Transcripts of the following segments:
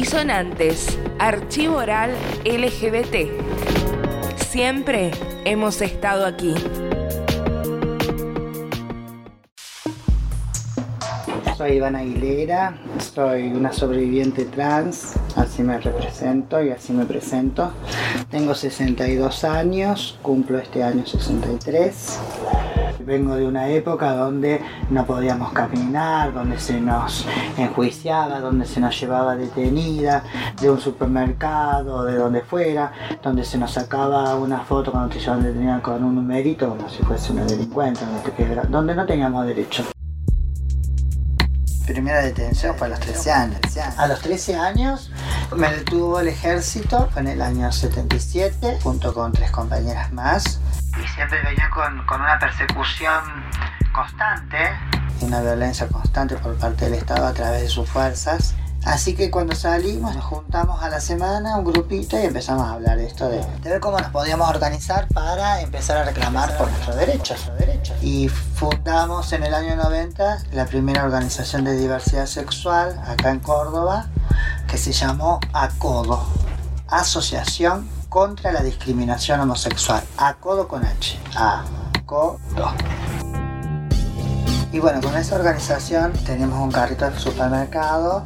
Disonantes, Archivo Oral LGBT. Siempre hemos estado aquí. Soy Iván Aguilera, soy una sobreviviente trans, así me represento y así me presento. Tengo 62 años, cumplo este año 63. Vengo de una época donde no podíamos caminar, donde se nos enjuiciaba, donde se nos llevaba detenida de un supermercado, de donde fuera, donde se nos sacaba una foto cuando te llevaban detenida con un numerito como si fuese una delincuente, donde, no teníamos derecho. Primera detención fue a los 13 años. A los 13 años me detuvo el ejército en el año 77 junto con tres compañeras más. Y siempre venía con, con una persecución constante. Una violencia constante por parte del Estado a través de sus fuerzas. Así que cuando salimos nos juntamos a la semana, un grupito, y empezamos a hablar de esto de, de ver cómo nos podíamos organizar para empezar a reclamar por nuestros derechos. Y fundamos en el año 90 la primera organización de diversidad sexual acá en Córdoba, que se llamó ACODO, Asociación contra la Discriminación Homosexual. ACODO con H. ACODO. Y bueno, con esa organización tenemos un carrito de supermercado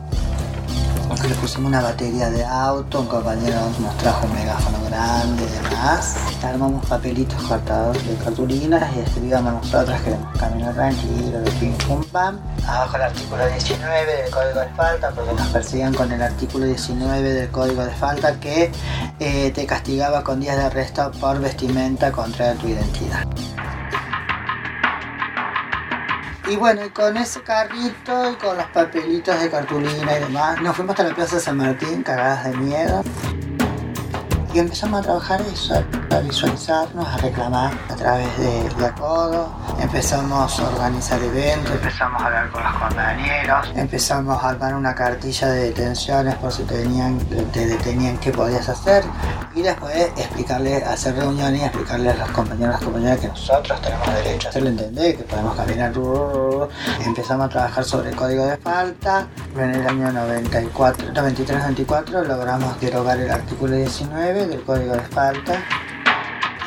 que le pusimos una batería de auto, un compañero nos trajo un megáfono grande y demás. Armamos papelitos cortados de cartulinas y escribíamos nosotras queremos caminar tranquilo, de pim pum pam. Abajo el artículo 19 del código de falta, porque nos perseguían con el artículo 19 del código de falta que eh, te castigaba con días de arresto por vestimenta contra tu identidad. Y bueno, y con ese carrito y con los papelitos de cartulina y demás, nos fuimos hasta la Plaza San Martín, cagadas de miedo. Y empezamos a trabajar eso, a visualizarnos, a reclamar a través de, de Acodo. Empezamos a organizar eventos, empezamos a hablar con los compañeros, empezamos a armar una cartilla de detenciones por si te, venían, te detenían qué podías hacer. Y después explicarle, hacer reuniones y explicarle a los compañeros y las compañeras que nosotros tenemos derecho a hacerle entender, que podemos caminar. Empezamos a trabajar sobre el código de falta. En el año 94, 93-94 logramos derogar el artículo 19 del código de falta.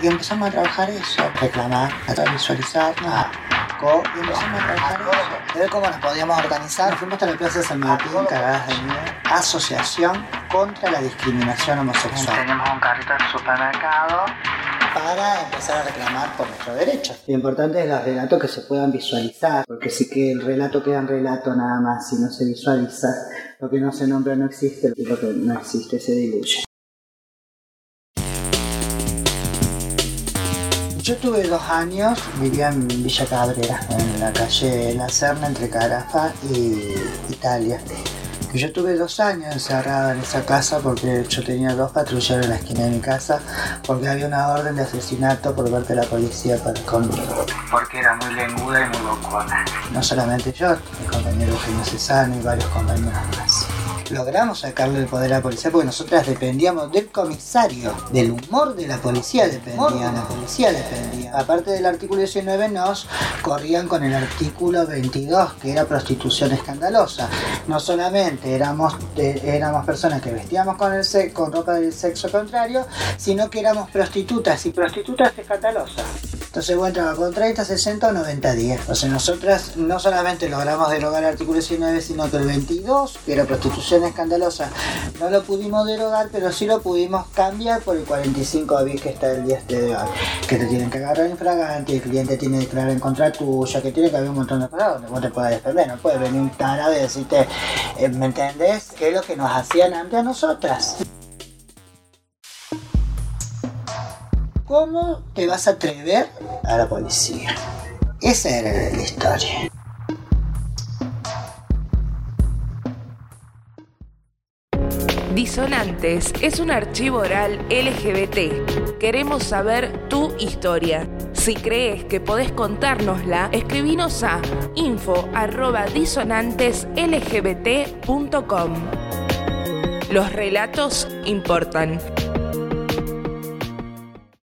Y empezamos a trabajar eso, reclamar, a visualizarnos, a co- y empezamos a trabajar eso. Ver cómo nos podíamos organizar. Fuimos hasta la Plaza San Martín, cagadas de miedo. Asociación contra la discriminación homosexual. Tenemos un carrito de supermercado para empezar a reclamar por nuestros derechos. Lo importante es los relatos que se puedan visualizar, porque si que el relato queda en relato nada más, si no se visualiza, lo que no se nombra no existe, lo que no existe se diluye. Yo tuve dos años, vivía en Villa Cabrera, en la calle La Serna entre Carafa y Italia. Yo tuve dos años encerrada en esa casa porque yo tenía dos patrulleros en la esquina de mi casa porque había una orden de asesinato por parte de la policía para conmigo. Porque era muy lenguda y muy bocona. No solamente yo, mi compañero Eugenio Cesano y varios compañeros más. Logramos sacarle el poder a la policía porque nosotras dependíamos del comisario, del humor de la policía dependía, la policía dependía. Aparte del artículo 19 nos corrían con el artículo 22 que era prostitución escandalosa. No solamente éramos, eh, éramos personas que vestíamos con, el con ropa del sexo contrario, sino que éramos prostitutas y prostitutas escandalosas. Entonces vos entrabas con 30, 60 o 90 días. O sea, nosotras no solamente logramos derogar el artículo 19, sino que el 22, que era prostitución escandalosa, no lo pudimos derogar, pero sí lo pudimos cambiar por el 45 bis que está el día este de hoy. Que te tienen que agarrar infragante, el cliente tiene que declarar en contra tuya, que tiene que haber un montón de cosas donde vos te puedas defender. No puede venir un tarado y decirte, eh, ¿me entendés? ¿Qué es lo que nos hacían antes a nosotras? ¿Cómo te vas a atrever a la policía? Esa era la historia. Disonantes es un archivo oral LGBT. Queremos saber tu historia. Si crees que podés contárnosla, escribinos a info@disonanteslgbt.com. Los relatos importan.